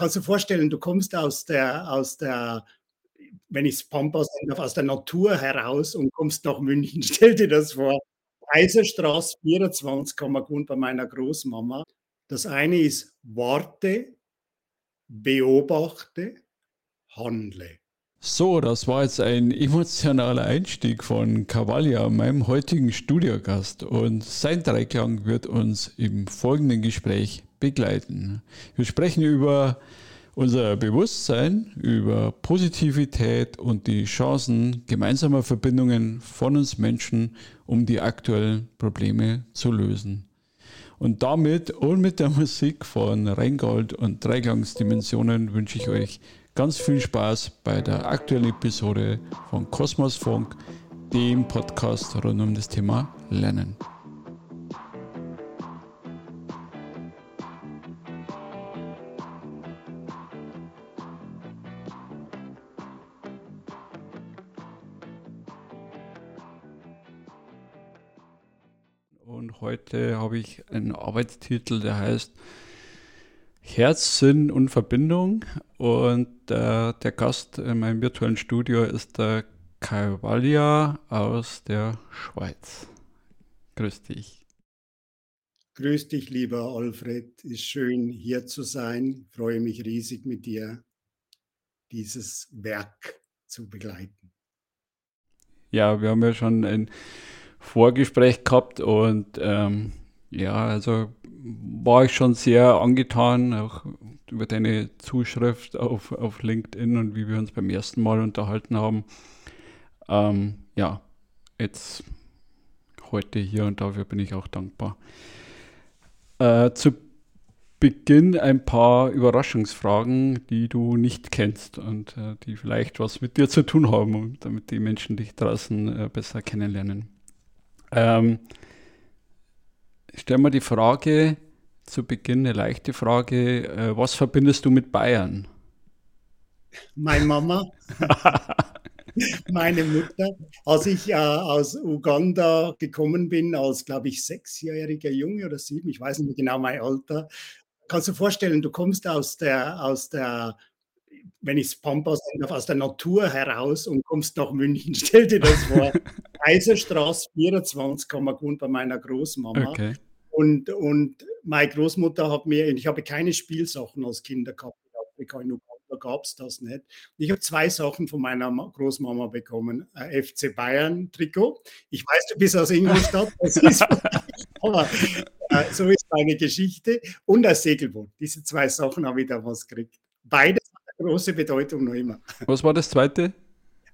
kannst du vorstellen, du kommst aus der, aus der wenn ich es Pampas aus der Natur heraus und kommst nach München. Stell dir das vor. Kaiserstraße 24 kann man gewohnt bei meiner Großmama. Das eine ist warte, beobachte, handle. So, das war jetzt ein emotionaler Einstieg von Cavaglia, meinem heutigen Studiogast. Und sein Dreiklang wird uns im folgenden Gespräch begleiten. Wir sprechen über unser Bewusstsein, über Positivität und die Chancen gemeinsamer Verbindungen von uns Menschen, um die aktuellen Probleme zu lösen. Und damit und mit der Musik von Rheingold und Dreigangsdimensionen wünsche ich euch ganz viel Spaß bei der aktuellen Episode von Kosmos Funk, dem Podcast rund um das Thema Lernen. Heute habe ich einen Arbeitstitel, der heißt Herz, Sinn und Verbindung. Und äh, der Gast in meinem virtuellen Studio ist der Cavalia aus der Schweiz. Grüß dich. Grüß dich, lieber Alfred. Ist schön, hier zu sein. Ich freue mich riesig mit dir, dieses Werk zu begleiten. Ja, wir haben ja schon ein Vorgespräch gehabt und ähm, ja, also war ich schon sehr angetan, auch über deine Zuschrift auf, auf LinkedIn und wie wir uns beim ersten Mal unterhalten haben. Ähm, ja, jetzt heute hier und dafür bin ich auch dankbar. Äh, zu Beginn ein paar Überraschungsfragen, die du nicht kennst und äh, die vielleicht was mit dir zu tun haben, damit die Menschen dich draußen äh, besser kennenlernen. Ähm, stell mal die Frage zu Beginn, eine leichte Frage. Äh, was verbindest du mit Bayern? Meine Mama. Meine Mutter. Als ich äh, aus Uganda gekommen bin, als, glaube ich, sechsjähriger Junge oder sieben, ich weiß nicht genau mein Alter, kannst du vorstellen, du kommst aus der, aus der wenn ich es Pampas aus der Natur heraus und kommst nach München. Stell dir das vor. Kaiserstraße 24 kann man gewohnt bei meiner Großmama. Okay. Und, und meine Großmutter hat mir, ich habe keine Spielsachen als Kinder gehabt in Afrika, in Uganda gab es das nicht. Ich habe zwei Sachen von meiner Großmama bekommen. Ein FC Bayern Trikot. Ich weiß, du bist aus Ingolstadt, das ist aber äh, so ist meine Geschichte. Und ein Segelboot. Diese zwei Sachen habe ich damals gekriegt. Beide große Bedeutung noch immer. Was war das zweite?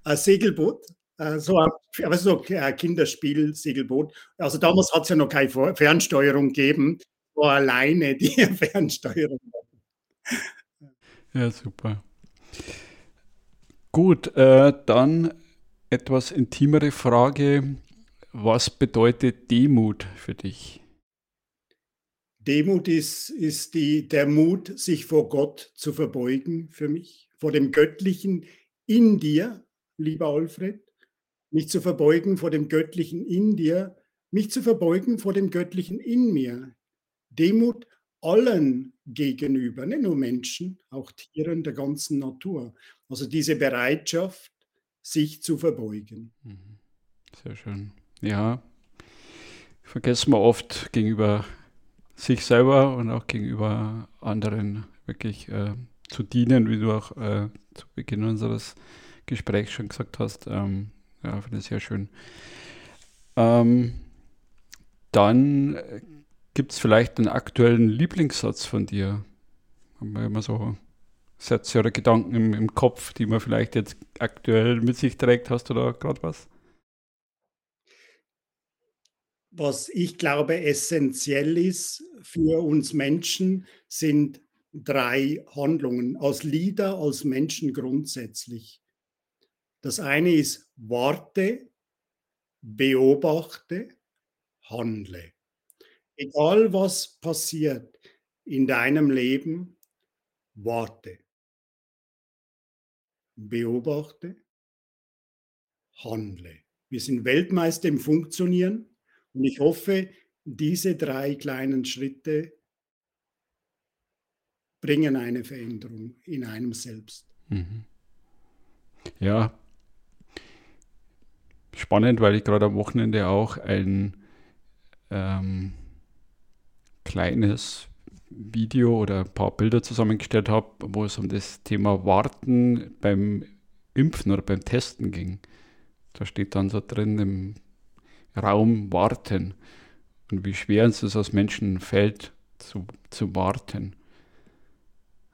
Ein Segelboot. Äh, so ein, aber so ein Kinderspiel, Segelboot. Also damals hat es ja noch keine Fernsteuerung gegeben, war alleine die Fernsteuerung. Ja, super. Gut, äh, dann etwas intimere Frage. Was bedeutet Demut für dich? Demut ist, ist die, der Mut, sich vor Gott zu verbeugen für mich, vor dem Göttlichen in dir, lieber Alfred, mich zu verbeugen vor dem Göttlichen in dir, mich zu verbeugen vor dem Göttlichen in mir. Demut allen gegenüber, nicht nur Menschen, auch Tieren der ganzen Natur. Also diese Bereitschaft, sich zu verbeugen. Mhm. Sehr schön. Ja, vergessen wir oft gegenüber sich selber und auch gegenüber anderen wirklich äh, zu dienen, wie du auch äh, zu Beginn unseres Gesprächs schon gesagt hast. Ähm, ja, finde ich sehr schön. Ähm, dann äh, gibt es vielleicht einen aktuellen Lieblingssatz von dir. Haben wir immer so Sätze oder Gedanken im, im Kopf, die man vielleicht jetzt aktuell mit sich trägt. Hast du da gerade was? was ich glaube essentiell ist für uns Menschen, sind drei Handlungen als Leader, als Menschen grundsätzlich. Das eine ist warte, beobachte, handle. Egal was passiert in deinem Leben, warte. Beobachte, handle. Wir sind Weltmeister im Funktionieren. Und ich hoffe, diese drei kleinen Schritte bringen eine Veränderung in einem selbst. Mhm. Ja, spannend, weil ich gerade am Wochenende auch ein ähm, kleines Video oder ein paar Bilder zusammengestellt habe, wo es um das Thema Warten beim Impfen oder beim Testen ging. Da steht dann so drin im Raum Warten und wie schwer uns das als Menschen fällt, zu, zu warten.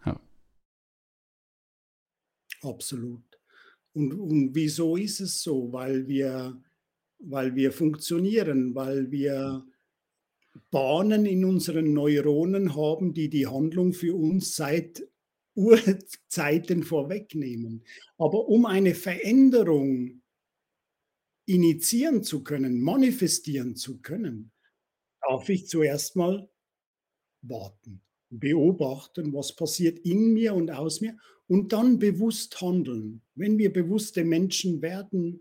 Ja. Absolut. Und, und wieso ist es so? Weil wir, weil wir funktionieren, weil wir Bahnen in unseren Neuronen haben, die die Handlung für uns seit Urzeiten vorwegnehmen. Aber um eine Veränderung initiieren zu können, manifestieren zu können, darf ich zuerst mal warten, beobachten, was passiert in mir und aus mir und dann bewusst handeln. Wenn wir bewusste Menschen werden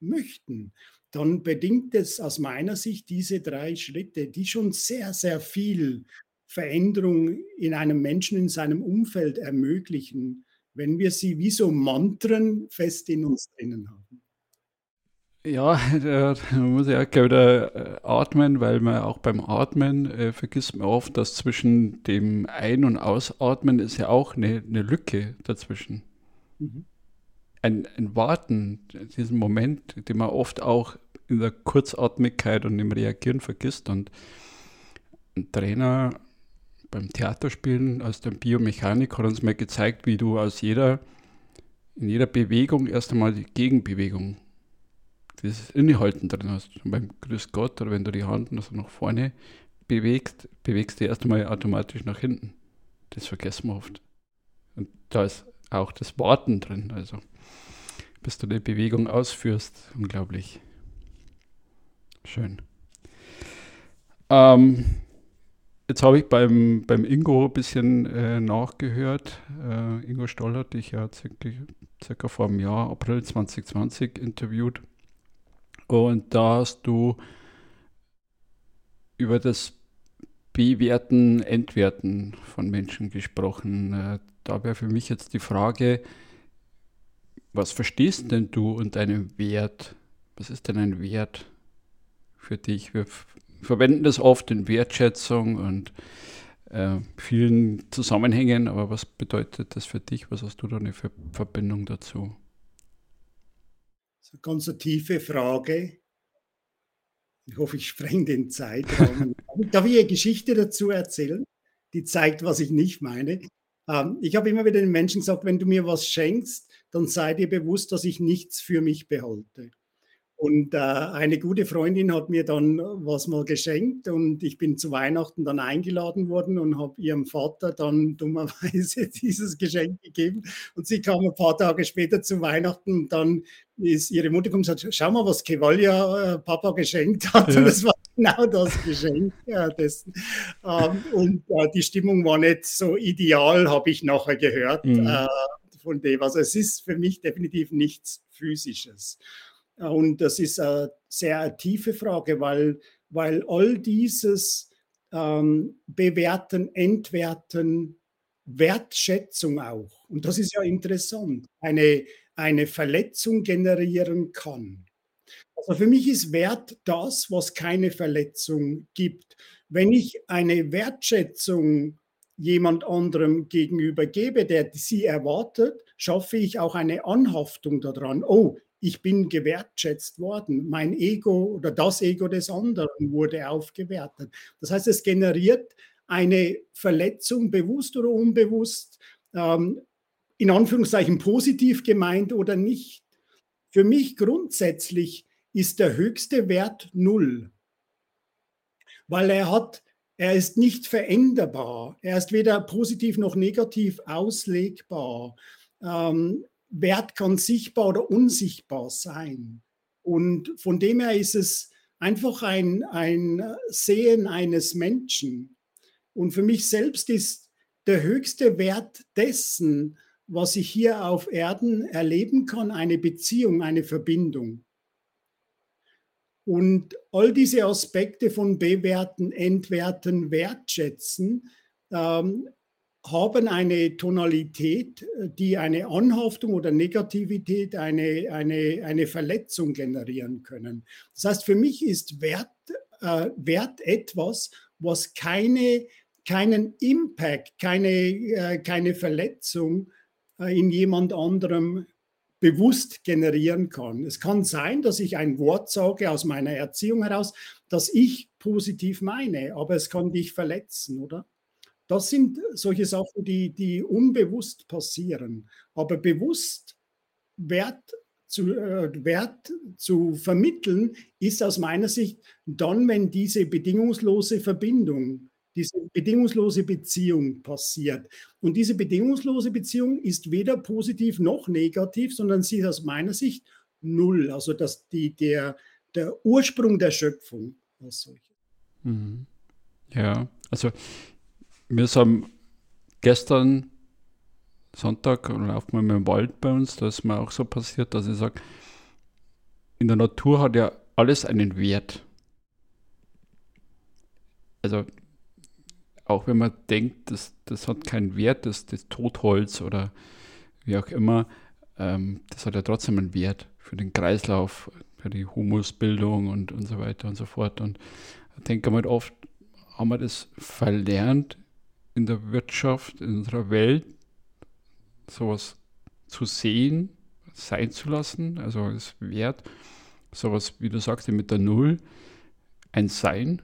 möchten, dann bedingt es aus meiner Sicht diese drei Schritte, die schon sehr, sehr viel Veränderung in einem Menschen, in seinem Umfeld ermöglichen, wenn wir sie wie so Mantren fest in uns drinnen haben. Ja, da muss ich auch wieder äh, atmen, weil man auch beim Atmen äh, vergisst man oft, dass zwischen dem Ein- und Ausatmen ist ja auch eine, eine Lücke dazwischen. Mhm. Ein, ein Warten, diesen Moment, den man oft auch in der Kurzatmigkeit und im Reagieren vergisst. Und ein Trainer beim Theaterspielen aus der Biomechanik hat uns mal gezeigt, wie du aus jeder, in jeder Bewegung erst einmal die Gegenbewegung, dieses Innehalten drin hast. Beim Grüß Gott oder wenn du die Hand also nach vorne bewegst, bewegst du erst einmal automatisch nach hinten. Das vergessen wir oft. Und da ist auch das Warten drin, also bis du die Bewegung ausführst, unglaublich. Schön. Ähm, jetzt habe ich beim, beim Ingo ein bisschen äh, nachgehört. Äh, Ingo Stoll hat dich ja circa, circa vor einem Jahr, April 2020, interviewt. Und da hast du über das Bewerten, Entwerten von Menschen gesprochen. Äh, da wäre für mich jetzt die Frage, was verstehst denn du unter einem Wert? Was ist denn ein Wert? für dich. Wir verwenden das oft in Wertschätzung und äh, vielen Zusammenhängen, aber was bedeutet das für dich? Was hast du da eine Verbindung dazu? Ganz eine tiefe Frage. Ich hoffe, ich spreng den Zeitraum. Darf ich eine Geschichte dazu erzählen, die zeigt, was ich nicht meine? Ähm, ich habe immer wieder den Menschen gesagt, wenn du mir was schenkst, dann sei dir bewusst, dass ich nichts für mich behalte. Und äh, eine gute Freundin hat mir dann was mal geschenkt und ich bin zu Weihnachten dann eingeladen worden und habe ihrem Vater dann dummerweise dieses Geschenk gegeben. Und sie kam ein paar Tage später zu Weihnachten und dann ist ihre Mutter gekommen und gesagt, schau mal, was Kevalja äh, Papa geschenkt hat. Ja. Und das war genau das Geschenk äh, dessen. Ähm, und äh, die Stimmung war nicht so ideal, habe ich nachher gehört. Mhm. Äh, von dem. Also es ist für mich definitiv nichts Physisches. Und das ist eine sehr tiefe Frage, weil, weil all dieses ähm, Bewerten, Entwerten, Wertschätzung auch, und das ist ja interessant, eine, eine Verletzung generieren kann. Also für mich ist Wert das, was keine Verletzung gibt. Wenn ich eine Wertschätzung jemand anderem gegenüber gebe, der sie erwartet, schaffe ich auch eine Anhaftung daran. Oh, ich bin gewertschätzt worden. Mein Ego oder das Ego des anderen wurde aufgewertet. Das heißt, es generiert eine Verletzung, bewusst oder unbewusst, ähm, in Anführungszeichen positiv gemeint oder nicht. Für mich grundsätzlich ist der höchste Wert null, weil er hat, er ist nicht veränderbar. Er ist weder positiv noch negativ auslegbar. Ähm, Wert kann sichtbar oder unsichtbar sein. Und von dem her ist es einfach ein, ein Sehen eines Menschen. Und für mich selbst ist der höchste Wert dessen, was ich hier auf Erden erleben kann, eine Beziehung, eine Verbindung. Und all diese Aspekte von Bewerten, Entwerten, Wertschätzen ähm, haben eine Tonalität, die eine Anhaftung oder Negativität, eine, eine, eine Verletzung generieren können. Das heißt, für mich ist Wert, äh, Wert etwas, was keine, keinen Impact, keine, äh, keine Verletzung äh, in jemand anderem bewusst generieren kann. Es kann sein, dass ich ein Wort sage aus meiner Erziehung heraus, das ich positiv meine, aber es kann dich verletzen, oder? Das sind solche Sachen, die, die unbewusst passieren. Aber bewusst Wert zu, äh, Wert zu vermitteln, ist aus meiner Sicht dann, wenn diese bedingungslose Verbindung, diese bedingungslose Beziehung passiert. Und diese bedingungslose Beziehung ist weder positiv noch negativ, sondern sie ist aus meiner Sicht null. Also dass die, der, der Ursprung der Schöpfung als solche. Mhm. Ja, also wir sind gestern Sonntag laufen wir im Wald bei uns, da ist mir auch so passiert, dass ich sage, in der Natur hat ja alles einen Wert. Also auch wenn man denkt, das, das hat keinen Wert, das, das Totholz oder wie auch immer, ähm, das hat ja trotzdem einen Wert für den Kreislauf, für die Humusbildung und, und so weiter und so fort. Und ich denke mal oft, haben wir das verlernt, in der Wirtschaft, in unserer Welt, sowas zu sehen, sein zu lassen, also es wert, sowas, wie du sagst, mit der Null, ein Sein.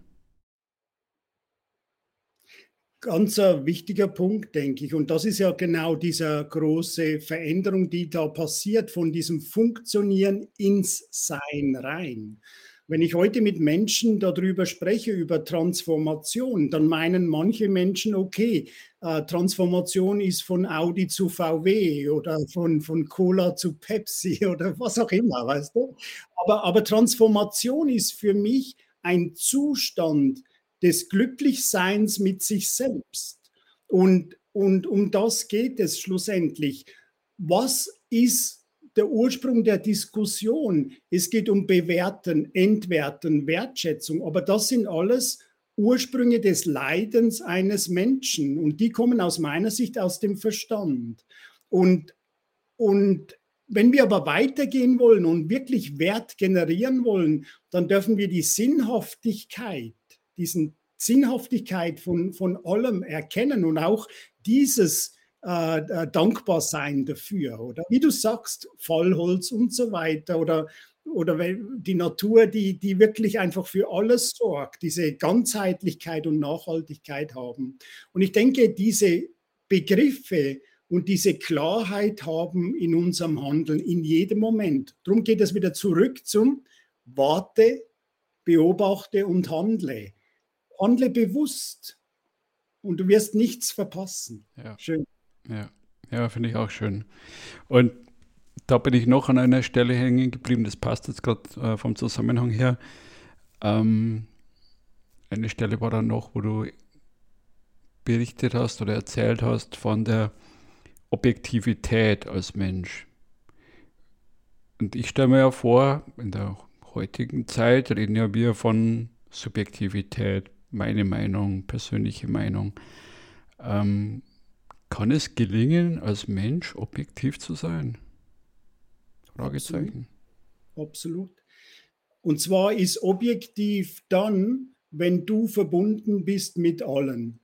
Ganz ein wichtiger Punkt, denke ich. Und das ist ja genau diese große Veränderung, die da passiert, von diesem Funktionieren ins Sein rein. Wenn ich heute mit Menschen darüber spreche, über Transformation, dann meinen manche Menschen, okay, äh, Transformation ist von Audi zu VW oder von, von Cola zu Pepsi oder was auch immer, weißt du? Aber, aber Transformation ist für mich ein Zustand des Glücklichseins mit sich selbst. Und, und um das geht es schlussendlich. Was ist der Ursprung der Diskussion. Es geht um Bewerten, Entwerten, Wertschätzung, aber das sind alles Ursprünge des Leidens eines Menschen und die kommen aus meiner Sicht aus dem Verstand. Und, und wenn wir aber weitergehen wollen und wirklich Wert generieren wollen, dann dürfen wir die Sinnhaftigkeit, diesen Sinnhaftigkeit von, von allem erkennen und auch dieses äh, äh, dankbar sein dafür. Oder wie du sagst, Fallholz und so weiter. Oder, oder die Natur, die, die wirklich einfach für alles sorgt, diese Ganzheitlichkeit und Nachhaltigkeit haben. Und ich denke, diese Begriffe und diese Klarheit haben in unserem Handeln in jedem Moment. Darum geht es wieder zurück zum Warte, beobachte und handle. Handle bewusst und du wirst nichts verpassen. Ja. Schön. Ja, ja finde ich auch schön. Und da bin ich noch an einer Stelle hängen geblieben, das passt jetzt gerade äh, vom Zusammenhang her. Ähm, eine Stelle war dann noch, wo du berichtet hast oder erzählt hast von der Objektivität als Mensch. Und ich stelle mir ja vor, in der heutigen Zeit reden ja wir von Subjektivität, meine Meinung, persönliche Meinung. Ähm, kann es gelingen, als Mensch objektiv zu sein? Fragezeichen. Absolut. Absolut. Und zwar ist objektiv dann, wenn du verbunden bist mit allen.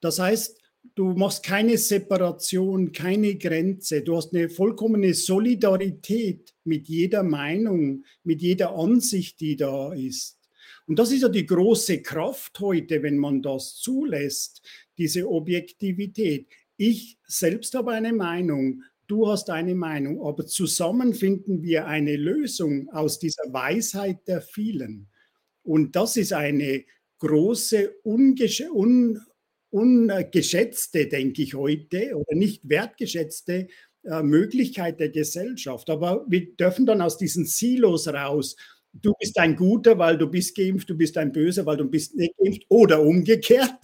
Das heißt, du machst keine Separation, keine Grenze. Du hast eine vollkommene Solidarität mit jeder Meinung, mit jeder Ansicht, die da ist. Und das ist ja die große Kraft heute, wenn man das zulässt, diese Objektivität. Ich selbst habe eine Meinung, du hast eine Meinung, aber zusammen finden wir eine Lösung aus dieser Weisheit der vielen. Und das ist eine große, ungesch un ungeschätzte, denke ich heute, oder nicht wertgeschätzte äh, Möglichkeit der Gesellschaft. Aber wir dürfen dann aus diesen Silos raus. Du bist ein Guter, weil du bist geimpft, du bist ein Böser, weil du bist nicht geimpft oder umgekehrt.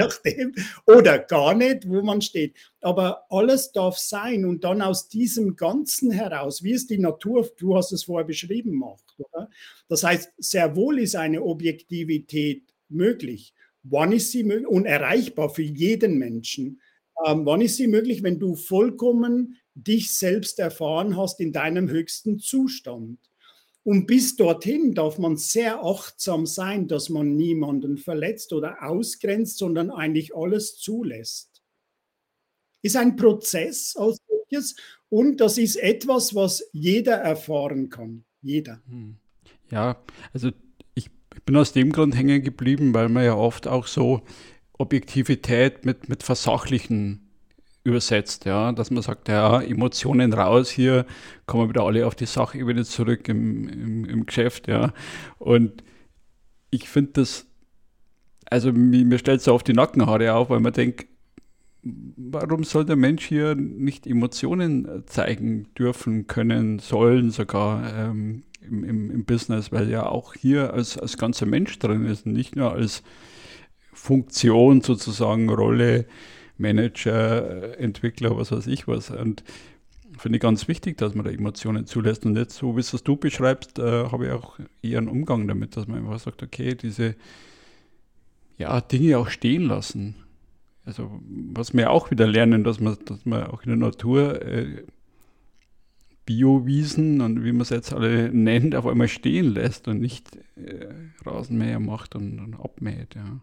Nachdem, oder gar nicht, wo man steht. Aber alles darf sein und dann aus diesem Ganzen heraus, wie es die Natur, du hast es vorher beschrieben, macht. Oder? Das heißt, sehr wohl ist eine Objektivität möglich, Wann ist sie unerreichbar für jeden Menschen? Ähm, wann ist sie möglich, wenn du vollkommen dich selbst erfahren hast in deinem höchsten Zustand? Und bis dorthin darf man sehr achtsam sein, dass man niemanden verletzt oder ausgrenzt, sondern eigentlich alles zulässt. Ist ein Prozess als solches und das ist etwas, was jeder erfahren kann. Jeder. Hm. Ja, also ich bin aus dem Grund hängen geblieben, weil man ja oft auch so Objektivität mit, mit Versachlichen übersetzt, ja, dass man sagt, ja, Emotionen raus, hier kommen wir wieder alle auf die Sachebene zurück im, im, im Geschäft, ja. Und ich finde das, also mir, mir stellt es auf die Nackenhaare auf, weil man denkt, warum soll der Mensch hier nicht Emotionen zeigen dürfen, können, sollen sogar ähm, im, im, im, Business, weil ja auch hier als, als ganzer Mensch drin ist, nicht nur als Funktion sozusagen, Rolle, Manager, Entwickler, was weiß ich was. Und finde ich ganz wichtig, dass man da Emotionen zulässt. Und jetzt, so wie es du beschreibst, äh, habe ich auch eher einen Umgang damit, dass man einfach sagt, okay, diese ja, Dinge auch stehen lassen. Also was wir auch wieder lernen, dass man, dass man auch in der Natur äh, Biowiesen und wie man es jetzt alle nennt, auf einmal stehen lässt und nicht äh, Rasenmäher macht und, und abmäht. Ja.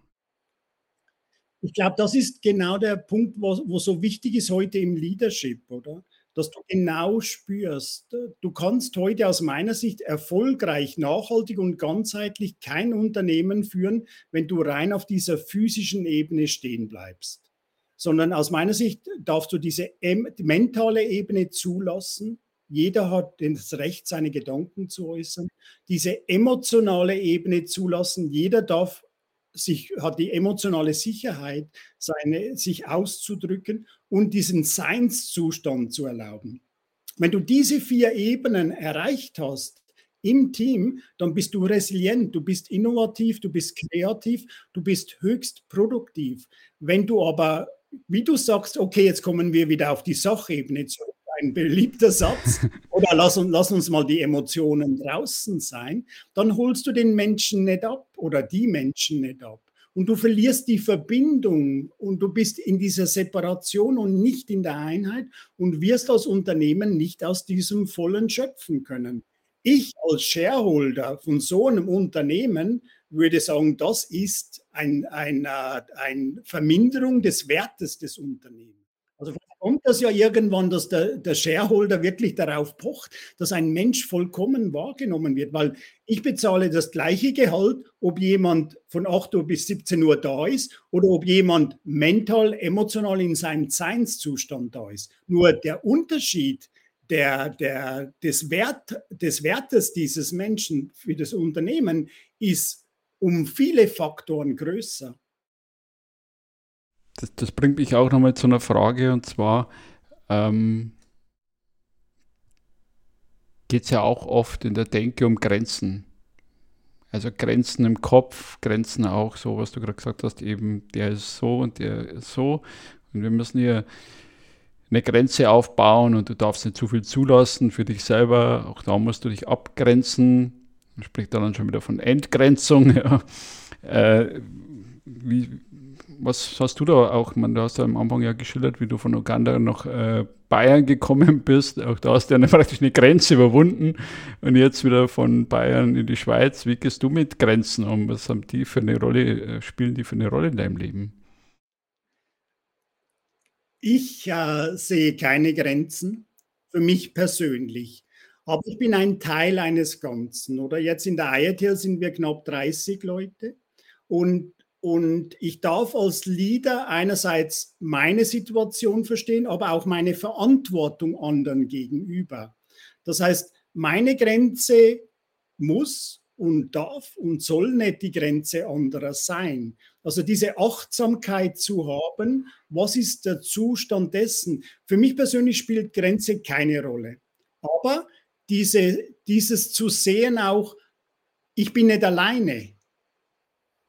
Ich glaube, das ist genau der Punkt, wo, wo so wichtig ist heute im Leadership, oder? Dass du genau spürst, du kannst heute aus meiner Sicht erfolgreich, nachhaltig und ganzheitlich kein Unternehmen führen, wenn du rein auf dieser physischen Ebene stehen bleibst. Sondern aus meiner Sicht darfst du diese mentale Ebene zulassen, jeder hat das Recht, seine Gedanken zu äußern. Diese emotionale Ebene zulassen. Jeder darf sich, hat die emotionale Sicherheit, seine, sich auszudrücken und diesen Seinszustand zu erlauben. Wenn du diese vier Ebenen erreicht hast im Team, dann bist du resilient, du bist innovativ, du bist kreativ, du bist höchst produktiv. Wenn du aber, wie du sagst, okay, jetzt kommen wir wieder auf die Sachebene zurück, ein beliebter Satz, oder lass, lass, uns mal die Emotionen draußen sein, dann holst du den Menschen nicht ab oder die Menschen nicht ab. Und du verlierst die Verbindung und du bist in dieser Separation und nicht in der Einheit und wirst als Unternehmen nicht aus diesem vollen schöpfen können. Ich als Shareholder von so einem Unternehmen würde sagen, das ist eine ein, äh, ein Verminderung des Wertes des Unternehmens. Also kommt das ja irgendwann, dass der, der Shareholder wirklich darauf pocht, dass ein Mensch vollkommen wahrgenommen wird, weil ich bezahle das gleiche Gehalt, ob jemand von 8 Uhr bis 17 Uhr da ist oder ob jemand mental, emotional in seinem Seinszustand da ist. Nur der Unterschied der, der, des, Wert, des Wertes dieses Menschen für das Unternehmen ist um viele Faktoren größer das, das bringt mich auch nochmal zu einer Frage und zwar ähm, geht es ja auch oft in der Denke um Grenzen. Also Grenzen im Kopf, Grenzen auch so, was du gerade gesagt hast, eben der ist so und der ist so. Und wir müssen hier eine Grenze aufbauen und du darfst nicht zu viel zulassen für dich selber. Auch da musst du dich abgrenzen. Man spricht dann schon wieder von Entgrenzung. Ja. Äh, wie, was hast du da auch? Man, du hast ja am Anfang ja geschildert, wie du von Uganda nach äh, Bayern gekommen bist. Auch da hast du ja praktisch eine Grenze überwunden und jetzt wieder von Bayern in die Schweiz. Wie gehst du mit Grenzen um? Was haben die für eine Rolle, äh, spielen die für eine Rolle in deinem Leben? Ich äh, sehe keine Grenzen für mich persönlich. Aber ich bin ein Teil eines Ganzen. Oder jetzt in der IATL sind wir knapp 30 Leute. Und und ich darf als Leader einerseits meine Situation verstehen, aber auch meine Verantwortung anderen gegenüber. Das heißt, meine Grenze muss und darf und soll nicht die Grenze anderer sein. Also diese Achtsamkeit zu haben, was ist der Zustand dessen? Für mich persönlich spielt Grenze keine Rolle. Aber diese, dieses zu sehen auch, ich bin nicht alleine.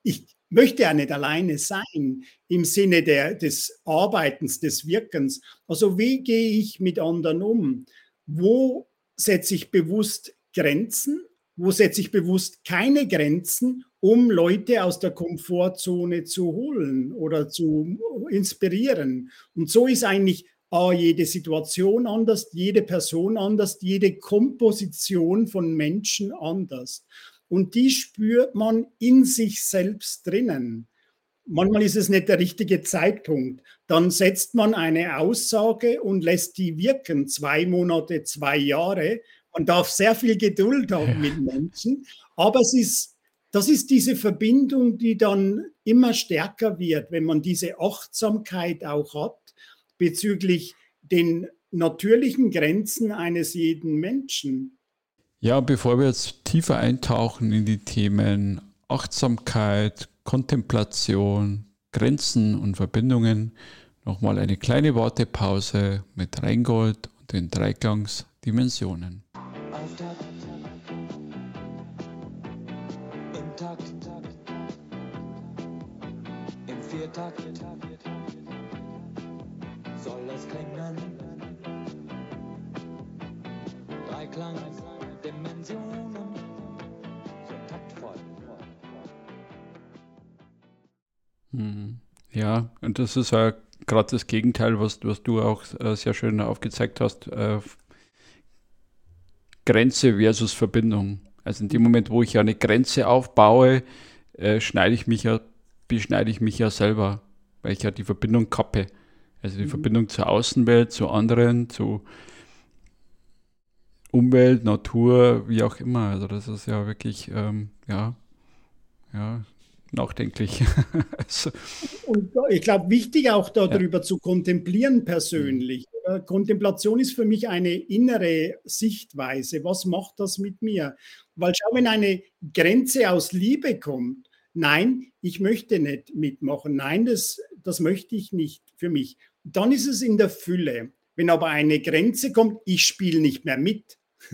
Ich, möchte ja nicht alleine sein im Sinne der, des Arbeitens, des Wirkens. Also wie gehe ich mit anderen um? Wo setze ich bewusst Grenzen? wo setze ich bewusst keine Grenzen, um Leute aus der Komfortzone zu holen oder zu inspirieren. Und so ist eigentlich A, jede Situation anders, jede Person anders, jede Komposition von Menschen anders. Und die spürt man in sich selbst drinnen. Manchmal ist es nicht der richtige Zeitpunkt. Dann setzt man eine Aussage und lässt die wirken, zwei Monate, zwei Jahre. Man darf sehr viel Geduld haben mit Menschen, aber es ist, das ist diese Verbindung, die dann immer stärker wird, wenn man diese Achtsamkeit auch hat bezüglich den natürlichen Grenzen eines jeden Menschen. Ja, bevor wir jetzt tiefer eintauchen in die Themen Achtsamkeit, Kontemplation, Grenzen und Verbindungen, nochmal eine kleine Wortepause mit Reingold und den Dreigangsdimensionen. Ja, und das ist ja gerade das Gegenteil, was, was du auch äh, sehr schön aufgezeigt hast. Äh, Grenze versus Verbindung. Also in dem Moment, wo ich eine Grenze aufbaue, äh, schneide ich mich ja, beschneide ich mich ja selber, weil ich ja die Verbindung kappe. Also die mhm. Verbindung zur Außenwelt, zu anderen, zu Umwelt, Natur, wie auch immer. Also das ist ja wirklich, ähm, ja, ja, nachdenklich. also. Und ich glaube, wichtig auch darüber ja. zu kontemplieren persönlich. Mhm. Kontemplation ist für mich eine innere Sichtweise. Was macht das mit mir? Weil schau, wenn eine Grenze aus Liebe kommt, nein, ich möchte nicht mitmachen, nein, das, das möchte ich nicht für mich, dann ist es in der Fülle. Wenn aber eine Grenze kommt, ich spiele nicht mehr mit,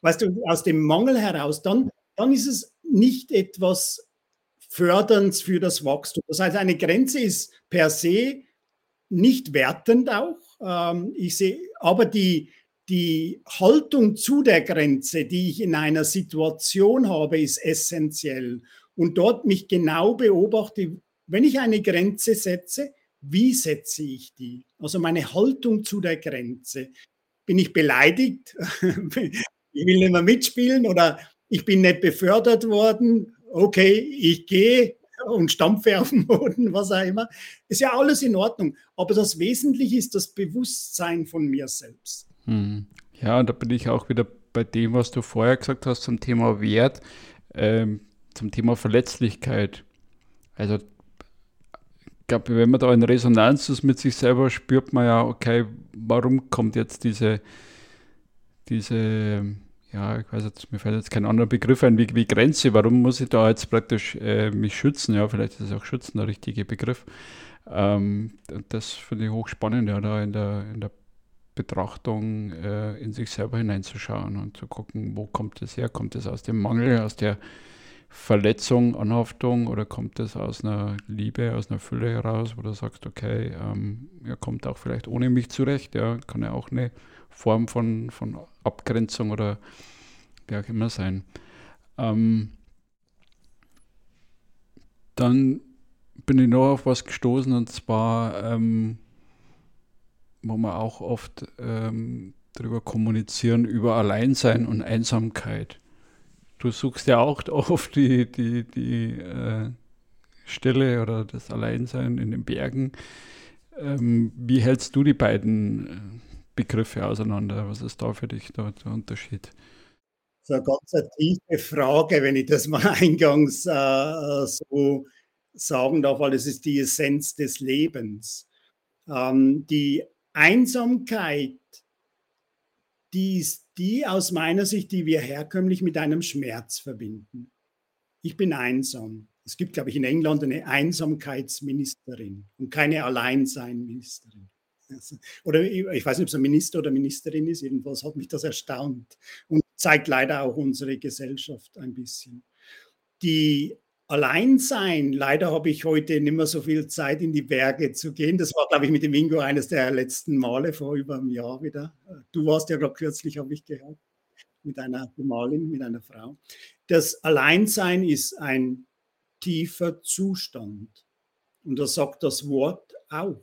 weißt du, aus dem Mangel heraus, dann, dann ist es nicht etwas Förderns für das Wachstum. Das heißt, eine Grenze ist per se nicht wertend auch. Ähm, ich sehe, aber die, die Haltung zu der Grenze, die ich in einer Situation habe, ist essentiell. Und dort mich genau beobachte, wenn ich eine Grenze setze, wie setze ich die? Also meine Haltung zu der Grenze bin ich beleidigt, ich will nicht mehr mitspielen oder ich bin nicht befördert worden, okay, ich gehe und stampfe auf den Boden, was auch immer. Ist ja alles in Ordnung. Aber das Wesentliche ist das Bewusstsein von mir selbst. Hm. Ja, und da bin ich auch wieder bei dem, was du vorher gesagt hast zum Thema Wert, ähm, zum Thema Verletzlichkeit. Also glaube, wenn man da in Resonanz ist mit sich selber, spürt man ja, okay, warum kommt jetzt diese, diese, ja, ich weiß jetzt, mir fällt jetzt kein anderer Begriff ein wie, wie Grenze, warum muss ich da jetzt praktisch äh, mich schützen? Ja, vielleicht ist auch schützen der richtige Begriff. Ähm, das finde ich hochspannend, ja, da in der, in der Betrachtung äh, in sich selber hineinzuschauen und zu gucken, wo kommt das her? Kommt das aus dem Mangel, aus der Verletzung, Anhaftung oder kommt das aus einer Liebe, aus einer Fülle heraus, wo du sagst, okay, ähm, er kommt auch vielleicht ohne mich zurecht, ja, kann ja auch eine Form von, von Abgrenzung oder wie auch immer sein. Ähm, dann bin ich noch auf was gestoßen und zwar, ähm, wo wir auch oft ähm, darüber kommunizieren, über Alleinsein und Einsamkeit du suchst ja auch oft die, die, die äh, Stille oder das Alleinsein in den Bergen. Ähm, wie hältst du die beiden äh, Begriffe auseinander? Was ist da für dich da, der Unterschied? So eine ganz tiefe Frage, wenn ich das mal eingangs äh, so sagen darf, weil es ist die Essenz des Lebens. Ähm, die Einsamkeit, die ist die aus meiner Sicht, die wir herkömmlich mit einem Schmerz verbinden. Ich bin einsam. Es gibt, glaube ich, in England eine Einsamkeitsministerin und keine Alleinseinministerin. Oder ich weiß nicht, ob es ein Minister oder Ministerin ist, jedenfalls hat mich das erstaunt und zeigt leider auch unsere Gesellschaft ein bisschen. Die allein sein. Leider habe ich heute nicht mehr so viel Zeit, in die Berge zu gehen. Das war, glaube ich, mit dem Ingo eines der letzten Male vor über einem Jahr wieder. Du warst ja gerade kürzlich, habe ich gehört. mit einer Gemahlin, mit einer Frau. Das Alleinsein ist ein tiefer Zustand. Und das sagt das Wort auch.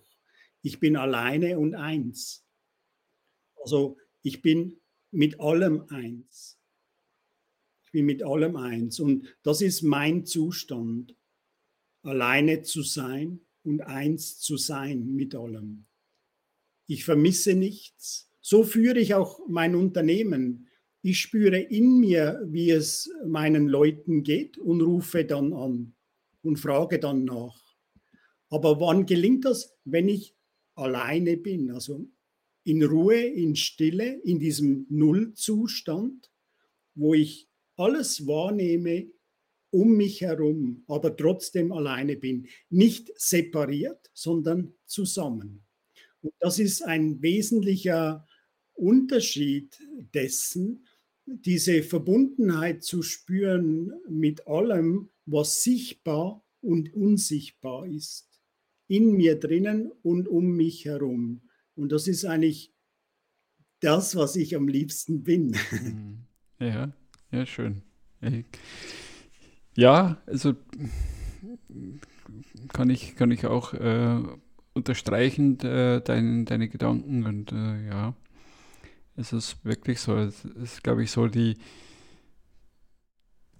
Ich bin alleine und eins. Also ich bin mit allem eins. Ich bin mit allem eins. Und das ist mein Zustand. Alleine zu sein und eins zu sein mit allem. Ich vermisse nichts. So führe ich auch mein Unternehmen. Ich spüre in mir, wie es meinen Leuten geht und rufe dann an und frage dann nach. Aber wann gelingt das? Wenn ich alleine bin, also in Ruhe, in Stille, in diesem Nullzustand, wo ich alles wahrnehme um mich herum, aber trotzdem alleine bin. Nicht separiert, sondern zusammen. Und das ist ein wesentlicher Unterschied dessen, diese Verbundenheit zu spüren mit allem, was sichtbar und unsichtbar ist in mir drinnen und um mich herum. Und das ist eigentlich das, was ich am liebsten bin. Mhm. Ja, ja, schön. Ja, also kann ich, kann ich auch äh, unterstreichen, äh, dein, deine Gedanken und äh, ja, es ist wirklich so. Es ist, glaube ich, so die,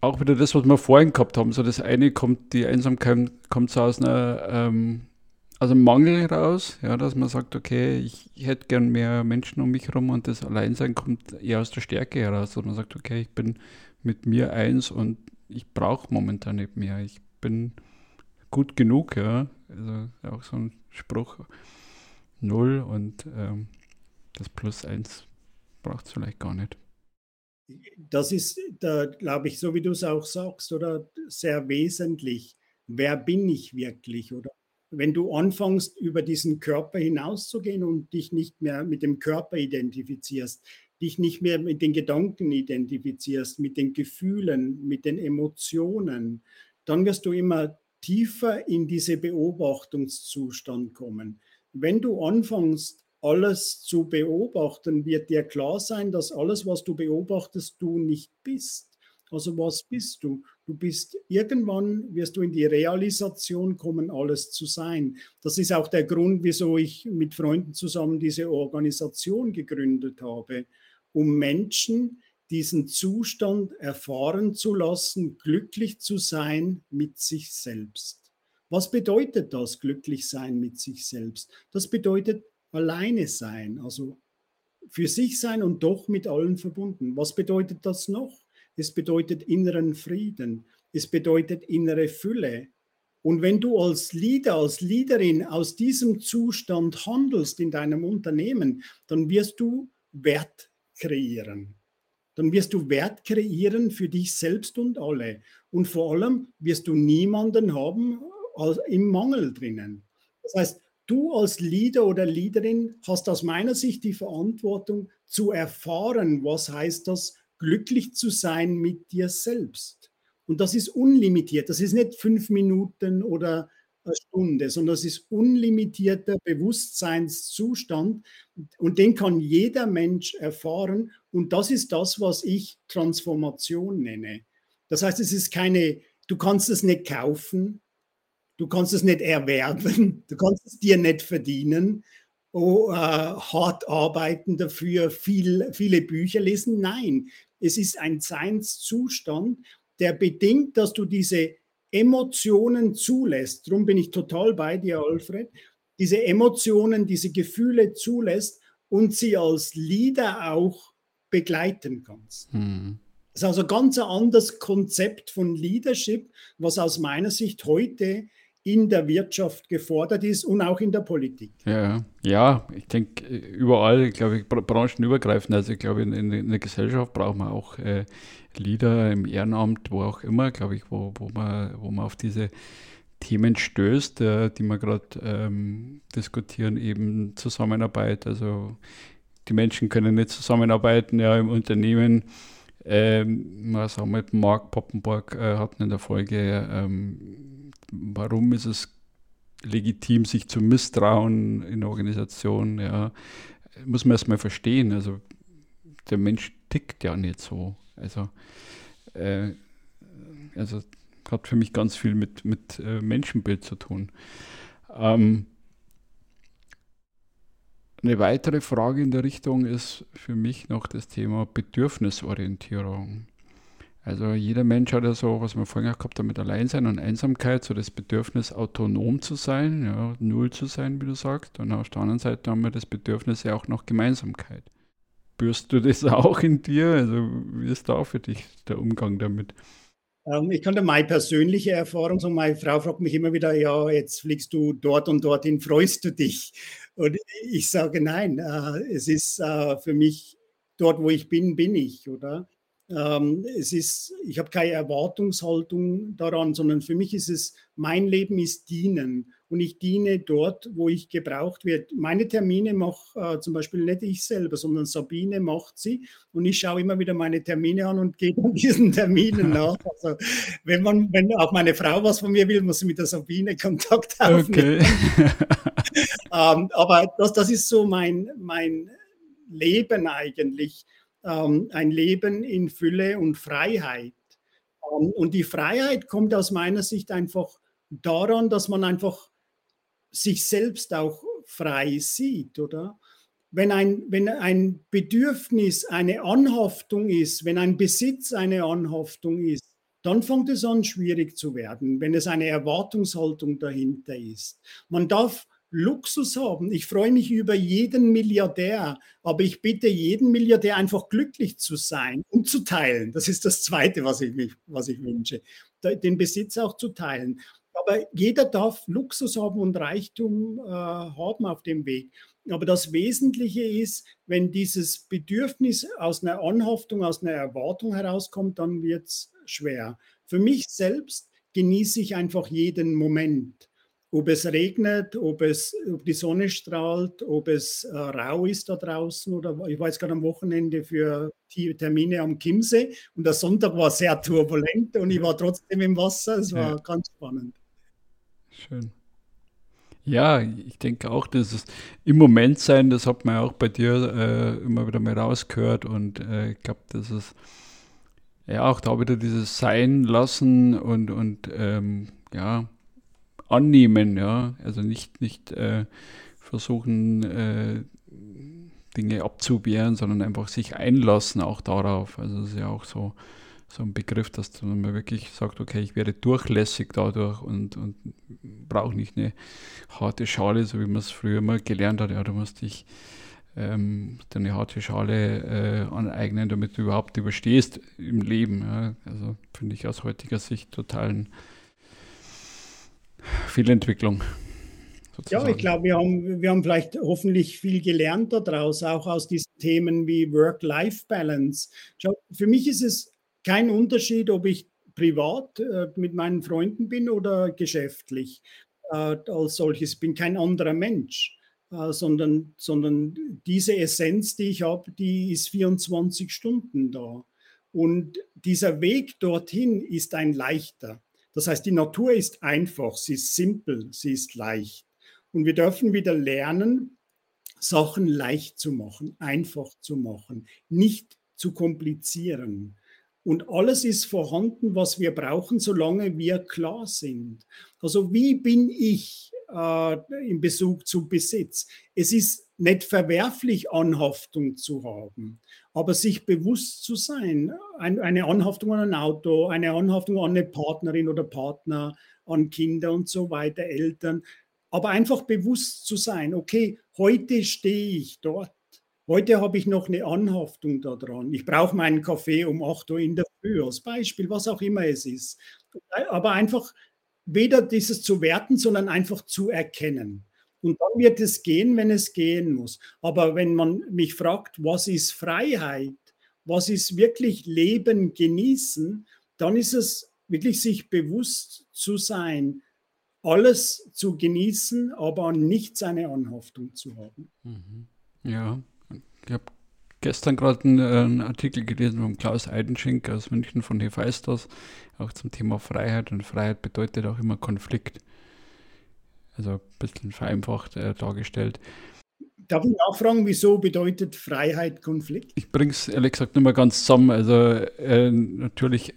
auch wieder das, was wir vorhin gehabt haben. So das eine kommt, die Einsamkeit kommt so aus einer ähm, einem Mangel raus, ja, dass man sagt, okay, ich, ich hätte gern mehr Menschen um mich herum und das Alleinsein kommt eher aus der Stärke heraus, dass man sagt, okay, ich bin mit mir eins und ich brauche momentan nicht mehr. Ich bin gut genug, ja. Also auch so ein Spruch null und ähm, das Plus eins braucht es vielleicht gar nicht. Das ist, da, glaube ich, so wie du es auch sagst, oder sehr wesentlich. Wer bin ich wirklich? Oder wenn du anfängst, über diesen Körper hinauszugehen und dich nicht mehr mit dem Körper identifizierst, dich nicht mehr mit den Gedanken identifizierst, mit den Gefühlen, mit den Emotionen, dann wirst du immer tiefer in diese Beobachtungszustand kommen. Wenn du anfängst, alles zu beobachten, wird dir klar sein, dass alles, was du beobachtest, du nicht bist. Also was bist du? Du bist irgendwann, wirst du in die Realisation kommen, alles zu sein. Das ist auch der Grund, wieso ich mit Freunden zusammen diese Organisation gegründet habe, um Menschen diesen Zustand erfahren zu lassen, glücklich zu sein mit sich selbst. Was bedeutet das, glücklich sein mit sich selbst? Das bedeutet alleine sein, also für sich sein und doch mit allen verbunden. Was bedeutet das noch? Es bedeutet inneren Frieden, es bedeutet innere Fülle. Und wenn du als Leader, als Leaderin aus diesem Zustand handelst in deinem Unternehmen, dann wirst du Wert kreieren. Dann wirst du Wert kreieren für dich selbst und alle. Und vor allem wirst du niemanden haben im Mangel drinnen. Das heißt, du als Leader oder Leaderin hast aus meiner Sicht die Verantwortung zu erfahren, was heißt das, glücklich zu sein mit dir selbst. Und das ist unlimitiert. Das ist nicht fünf Minuten oder eine Stunde, sondern es ist unlimitierter Bewusstseinszustand und den kann jeder Mensch erfahren. Und das ist das, was ich Transformation nenne. Das heißt, es ist keine, du kannst es nicht kaufen, du kannst es nicht erwerben, du kannst es dir nicht verdienen, oh, äh, hart arbeiten dafür, viel, viele Bücher lesen. Nein, es ist ein Seinszustand, der bedingt, dass du diese Emotionen zulässt. Darum bin ich total bei dir, Alfred. Diese Emotionen, diese Gefühle zulässt und sie als Leader auch begleiten kannst. Hm. Das ist also ganz ein anderes Konzept von Leadership, was aus meiner Sicht heute in der Wirtschaft gefordert ist und auch in der Politik. Ja, ja ich denke überall, glaube ich, branchenübergreifend. Also ich glaube, in, in, der Gesellschaft brauchen wir auch äh, Leader im Ehrenamt, wo auch immer, glaube ich, wo, wo, man, wo man auf diese Themen stößt, äh, die wir gerade ähm, diskutieren, eben Zusammenarbeit. Also die Menschen können nicht zusammenarbeiten ja, im Unternehmen. Ähm, was auch mit Mark Poppenborg äh, hatten in der Folge, ähm, warum ist es legitim, sich zu misstrauen in der Organisation, ja, muss man erstmal verstehen. Also der Mensch tickt ja nicht so. Also, äh, also hat für mich ganz viel mit, mit äh, Menschenbild zu tun. Ähm, eine weitere Frage in der Richtung ist für mich noch das Thema Bedürfnisorientierung. Also jeder Mensch hat ja so, was wir vorhin auch gehabt haben mit Alleinsein und Einsamkeit, so das Bedürfnis, autonom zu sein, ja, null zu sein, wie du sagst. Und auf der anderen Seite haben wir das Bedürfnis ja auch nach Gemeinsamkeit. Spürst du das auch in dir? Also wie ist da für dich der Umgang damit? Ähm, ich kann da meine persönliche Erfahrung sagen. Meine Frau fragt mich immer wieder, ja, jetzt fliegst du dort und dorthin, freust du dich? Und ich sage nein, äh, es ist äh, für mich dort, wo ich bin, bin ich, oder? Ähm, es ist, ich habe keine Erwartungshaltung daran, sondern für mich ist es, mein Leben ist dienen und ich diene dort, wo ich gebraucht werde. Meine Termine mache äh, zum Beispiel nicht ich selber, sondern Sabine macht sie und ich schaue immer wieder meine Termine an und gehe diesen Terminen nach. Also wenn man, wenn auch meine Frau was von mir will, muss sie mit der Sabine Kontakt aufnehmen. Okay. ähm, aber das, das ist so mein, mein Leben eigentlich ähm, ein Leben in Fülle und Freiheit. Ähm, und die Freiheit kommt aus meiner Sicht einfach daran, dass man einfach sich selbst auch frei sieht, oder? Wenn ein, wenn ein Bedürfnis eine Anhaftung ist, wenn ein Besitz eine Anhaftung ist, dann fängt es an, schwierig zu werden, wenn es eine Erwartungshaltung dahinter ist. Man darf Luxus haben. Ich freue mich über jeden Milliardär, aber ich bitte jeden Milliardär einfach glücklich zu sein und zu teilen. Das ist das Zweite, was ich, mich, was ich wünsche, den Besitz auch zu teilen. Aber jeder darf Luxus haben und Reichtum äh, haben auf dem Weg. Aber das Wesentliche ist, wenn dieses Bedürfnis aus einer Anhaftung, aus einer Erwartung herauskommt, dann wird es schwer. Für mich selbst genieße ich einfach jeden Moment ob es regnet, ob, es, ob die Sonne strahlt, ob es äh, rau ist da draußen oder ich war jetzt gerade am Wochenende für die Termine am Chiemsee und der Sonntag war sehr turbulent und ich war trotzdem im Wasser. Es war ja. ganz spannend. Schön. Ja, ich denke auch, dass es im Moment sein, das hat man auch bei dir äh, immer wieder mal rausgehört und äh, ich glaube, dass es ja auch da wieder dieses Sein lassen und, und ähm, ja, annehmen, ja. Also nicht, nicht äh, versuchen, äh, Dinge abzuwehren, sondern einfach sich einlassen auch darauf. Also das ist ja auch so, so ein Begriff, dass man wirklich sagt, okay, ich werde durchlässig dadurch und, und brauche nicht eine harte Schale, so wie man es früher mal gelernt hat. Ja, du musst dich ähm, eine harte Schale äh, aneignen, damit du überhaupt überstehst im Leben. Ja. Also finde ich aus heutiger Sicht totalen viel Entwicklung. Sozusagen. Ja, ich glaube, wir haben, wir haben vielleicht hoffentlich viel gelernt daraus, auch aus diesen Themen wie Work-Life-Balance. Für mich ist es kein Unterschied, ob ich privat äh, mit meinen Freunden bin oder geschäftlich äh, als solches. Ich bin kein anderer Mensch, äh, sondern, sondern diese Essenz, die ich habe, die ist 24 Stunden da. Und dieser Weg dorthin ist ein leichter. Das heißt, die Natur ist einfach, sie ist simpel, sie ist leicht. Und wir dürfen wieder lernen, Sachen leicht zu machen, einfach zu machen, nicht zu komplizieren. Und alles ist vorhanden, was wir brauchen, solange wir klar sind. Also wie bin ich äh, in Bezug zu Besitz? Es ist nicht verwerflich, Anhaftung zu haben, aber sich bewusst zu sein, ein, eine Anhaftung an ein Auto, eine Anhaftung an eine Partnerin oder Partner, an Kinder und so weiter, Eltern, aber einfach bewusst zu sein, okay, heute stehe ich dort. Heute habe ich noch eine Anhaftung daran. Ich brauche meinen Kaffee um 8 Uhr in der Früh als Beispiel, was auch immer es ist. Aber einfach weder dieses zu werten, sondern einfach zu erkennen. Und dann wird es gehen, wenn es gehen muss. Aber wenn man mich fragt, was ist Freiheit, was ist wirklich Leben genießen, dann ist es wirklich sich bewusst zu sein, alles zu genießen, aber an nichts eine Anhaftung zu haben. Mhm. Ja, ich habe gestern gerade einen, einen, Artikel gelesen von Klaus Eidenschink aus München von Hephaistos, auch zum Thema Freiheit. Und Freiheit bedeutet auch immer Konflikt. Also ein bisschen vereinfacht äh, dargestellt. Darf ich nachfragen, wieso bedeutet Freiheit Konflikt? Ich bringe es ehrlich gesagt nicht mehr ganz zusammen. Also äh, natürlich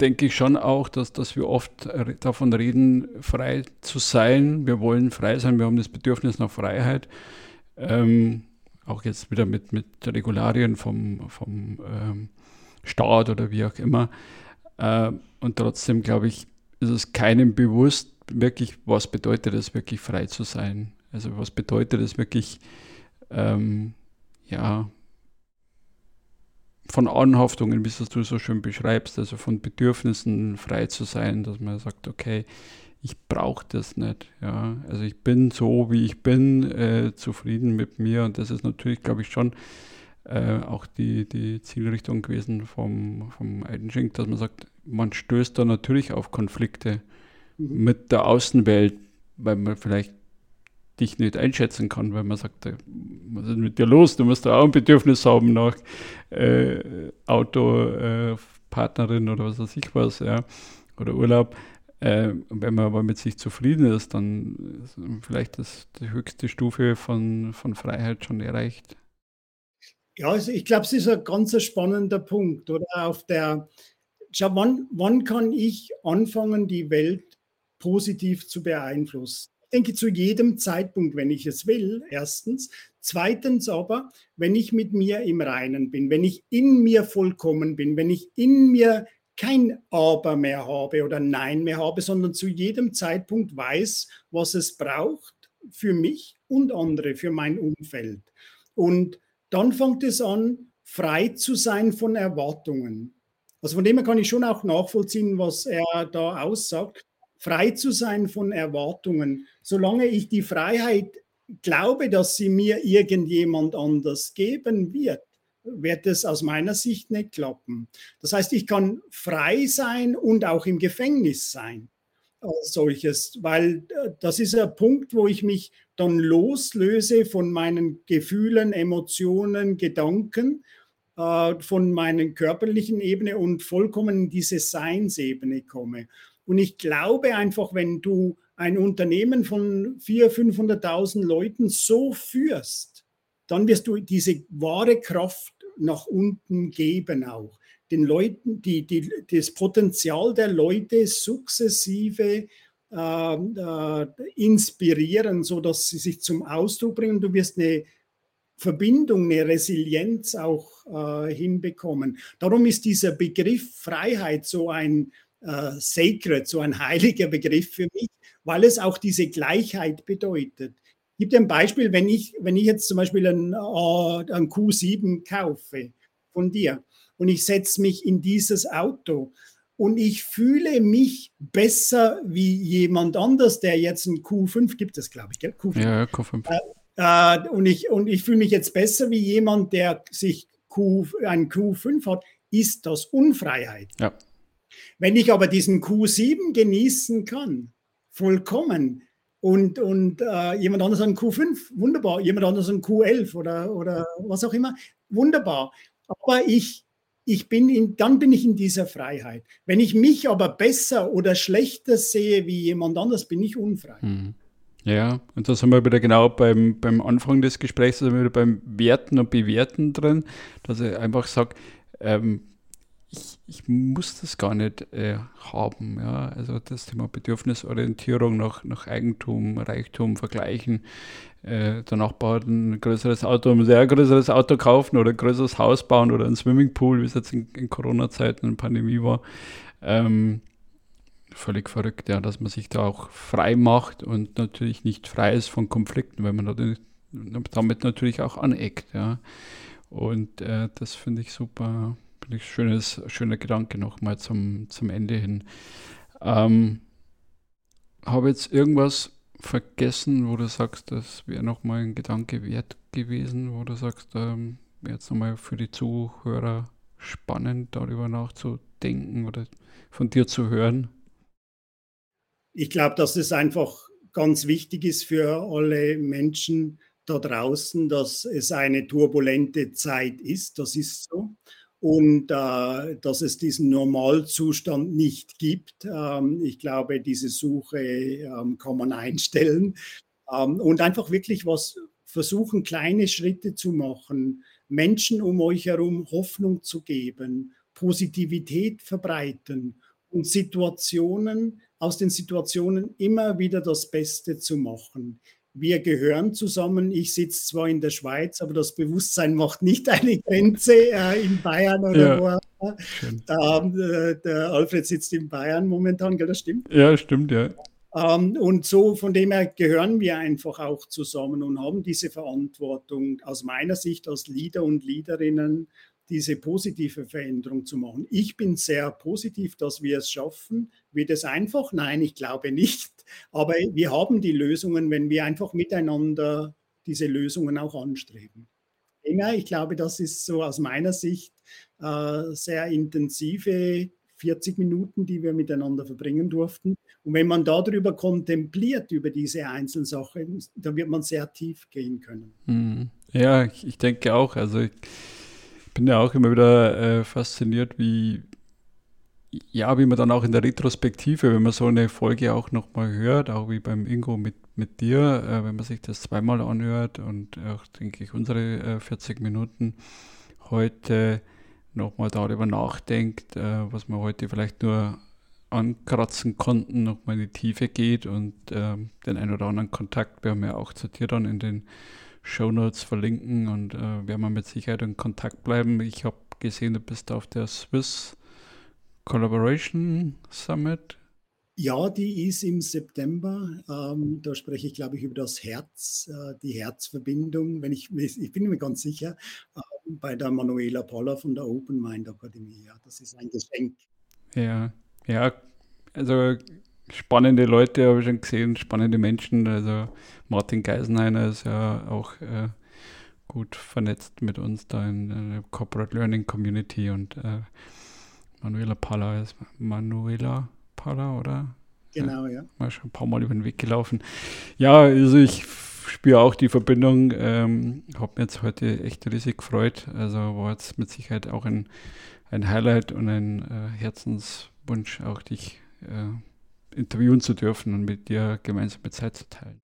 denke ich schon auch, dass, dass wir oft davon reden, frei zu sein. Wir wollen frei sein, wir haben das Bedürfnis nach Freiheit. Ähm, auch jetzt wieder mit, mit Regularien vom, vom ähm, Staat oder wie auch immer. Äh, und trotzdem, glaube ich, ist es keinem bewusst, wirklich, was bedeutet es, wirklich frei zu sein. Also was bedeutet es wirklich, ähm, ja, von Anhaftungen, wie es du so schön beschreibst, also von Bedürfnissen frei zu sein, dass man sagt, okay, ich brauche das nicht. Ja. Also ich bin so, wie ich bin, äh, zufrieden mit mir und das ist natürlich, glaube ich, schon äh, auch die, die Zielrichtung gewesen vom, vom Eidenschink, dass man sagt, man stößt da natürlich auf Konflikte. Mit der Außenwelt, weil man vielleicht dich nicht einschätzen kann, weil man sagt, äh, was ist mit dir los? Du musst da auch ein Bedürfnis haben nach äh, Auto, äh, Partnerin oder was weiß ich was, ja, oder Urlaub. Äh, wenn man aber mit sich zufrieden ist, dann ist vielleicht das, die höchste Stufe von, von Freiheit schon erreicht. Ja, also ich glaube, es ist ein ganz spannender Punkt. Oder auf der, schau, wann, wann kann ich anfangen, die Welt positiv zu beeinflussen? Ich denke, zu jedem Zeitpunkt, wenn ich es will, erstens. Zweitens aber, wenn ich mit mir im Reinen bin, wenn ich in mir vollkommen bin, wenn ich in mir kein Aber mehr habe oder Nein mehr habe, sondern zu jedem Zeitpunkt weiß, was es braucht für mich und andere, für mein Umfeld. Und dann fängt es an, frei zu sein von Erwartungen. Also von dem her kann ich schon auch nachvollziehen, was er da aussagt. Frei zu sein von Erwartungen. Solange ich die Freiheit glaube, dass sie mir irgendjemand anders geben wird, wird es aus meiner Sicht nicht klappen. Das heißt, ich kann frei sein und auch im Gefängnis sein als solches, weil äh, das ist ein Punkt, wo ich mich dann loslöse von meinen Gefühlen, Emotionen, Gedanken, äh, von meinen körperlichen Ebene und vollkommen in diese Seinsebene komme. Und ich glaube einfach, wenn du ein Unternehmen von 400.000, 500.000 Leuten so führst, dann wirst du diese wahre Kraft nach unten geben auch. Den Leuten, die, die, das Potenzial der Leute sukzessive äh, äh, inspirieren, sodass sie sich zum Ausdruck bringen. Du wirst eine Verbindung, eine Resilienz auch äh, hinbekommen. Darum ist dieser Begriff Freiheit so ein äh, sacred, so ein heiliger Begriff für mich, weil es auch diese Gleichheit bedeutet. Ich gebe dir ein Beispiel, wenn ich, wenn ich jetzt zum Beispiel ein, äh, ein Q7 kaufe von dir und ich setze mich in dieses Auto, und ich fühle mich besser wie jemand anders, der jetzt ein Q5 gibt es, glaube ich, gell? Q5. Ja, Q5. Äh, äh, und, ich, und ich fühle mich jetzt besser wie jemand, der sich Q, ein Q5 hat, ist das Unfreiheit. Ja. Wenn ich aber diesen Q7 genießen kann, vollkommen, und, und äh, jemand anderes ein Q5, wunderbar, jemand anderes ein Q11 oder, oder was auch immer, wunderbar. Aber ich, ich bin in, dann bin ich in dieser Freiheit. Wenn ich mich aber besser oder schlechter sehe wie jemand anders, bin ich unfrei. Hm. Ja, und da sind wir wieder genau beim, beim Anfang des Gesprächs, sind wir wieder beim Werten und Bewerten drin, dass ich einfach sage, ähm, ich, ich muss das gar nicht äh, haben. Ja? Also das Thema Bedürfnisorientierung nach, nach Eigentum, Reichtum vergleichen. Äh, der Nachbar hat ein größeres Auto, ein größeres Auto kaufen oder ein größeres Haus bauen oder ein Swimmingpool, wie es jetzt in, in Corona-Zeiten, in Pandemie war. Ähm, völlig verrückt, ja, dass man sich da auch frei macht und natürlich nicht frei ist von Konflikten, weil man damit natürlich auch aneckt. Ja. Und äh, das finde ich super Finde ich schönes, schöner Gedanke nochmal zum, zum Ende hin. Ähm, habe jetzt irgendwas vergessen, wo du sagst, das wäre nochmal ein Gedanke wert gewesen, wo du sagst, ähm, wäre jetzt nochmal für die Zuhörer spannend, darüber nachzudenken oder von dir zu hören? Ich glaube, dass es einfach ganz wichtig ist für alle Menschen da draußen, dass es eine turbulente Zeit ist. Das ist so und äh, dass es diesen Normalzustand nicht gibt. Ähm, ich glaube, diese Suche ähm, kann man einstellen ähm, und einfach wirklich was versuchen, kleine Schritte zu machen, Menschen um euch herum Hoffnung zu geben, Positivität verbreiten und Situationen, aus den Situationen immer wieder das Beste zu machen. Wir gehören zusammen. Ich sitze zwar in der Schweiz, aber das Bewusstsein macht nicht eine Grenze äh, in Bayern oder ja, wo. Äh, der Alfred sitzt in Bayern momentan, gell, das stimmt? Ja, stimmt, ja. Ähm, und so von dem her gehören wir einfach auch zusammen und haben diese Verantwortung aus meiner Sicht als Leader und Leaderinnen, diese positive Veränderung zu machen. Ich bin sehr positiv, dass wir es schaffen. Wird es einfach? Nein, ich glaube nicht. Aber wir haben die Lösungen, wenn wir einfach miteinander diese Lösungen auch anstreben. Ich glaube, das ist so aus meiner Sicht äh, sehr intensive 40 Minuten, die wir miteinander verbringen durften. Und wenn man darüber kontempliert, über diese einzelnen Sachen, dann wird man sehr tief gehen können. Hm. Ja, ich denke auch. Also ich bin ja auch immer wieder äh, fasziniert, wie, ja, wie man dann auch in der Retrospektive, wenn man so eine Folge auch nochmal hört, auch wie beim Ingo mit, mit dir, äh, wenn man sich das zweimal anhört und auch, denke ich, unsere äh, 40 Minuten heute nochmal darüber nachdenkt, äh, was wir heute vielleicht nur ankratzen konnten, nochmal in die Tiefe geht und ähm, den einen oder anderen Kontakt wir auch zu dir dann in den Show Notes verlinken und äh, werden wir mit Sicherheit in Kontakt bleiben. Ich habe gesehen, du bist auf der Swiss Collaboration Summit. Ja, die ist im September. Ähm, da spreche ich, glaube ich, über das Herz, äh, die Herzverbindung. Wenn ich, ich bin mir ganz sicher, äh, bei der Manuela Poller von der Open Mind Akademie. Ja, das ist ein Geschenk. Ja, ja, also spannende Leute habe ich schon gesehen, spannende Menschen. Also Martin Geisenheiner ist ja auch äh, gut vernetzt mit uns da in der Corporate Learning Community und äh, Manuela Palla ist Manuela Palla, oder? Genau, ja. Mal schon ein paar Mal über den Weg gelaufen. Ja, also ich spüre auch die Verbindung. Ähm, habe mir jetzt heute echt riesig gefreut. Also war jetzt mit Sicherheit auch ein, ein Highlight und ein äh, Herzenswunsch, auch dich äh, interviewen zu dürfen und mit dir gemeinsame Zeit zu teilen.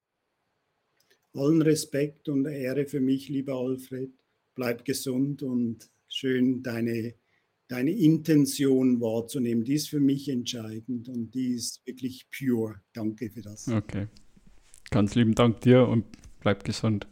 Allen Respekt und Ehre für mich, lieber Alfred. Bleib gesund und schön deine, deine Intention wahrzunehmen. Die ist für mich entscheidend und die ist wirklich pure. Danke für das. Okay. Ganz lieben Dank dir und bleib gesund.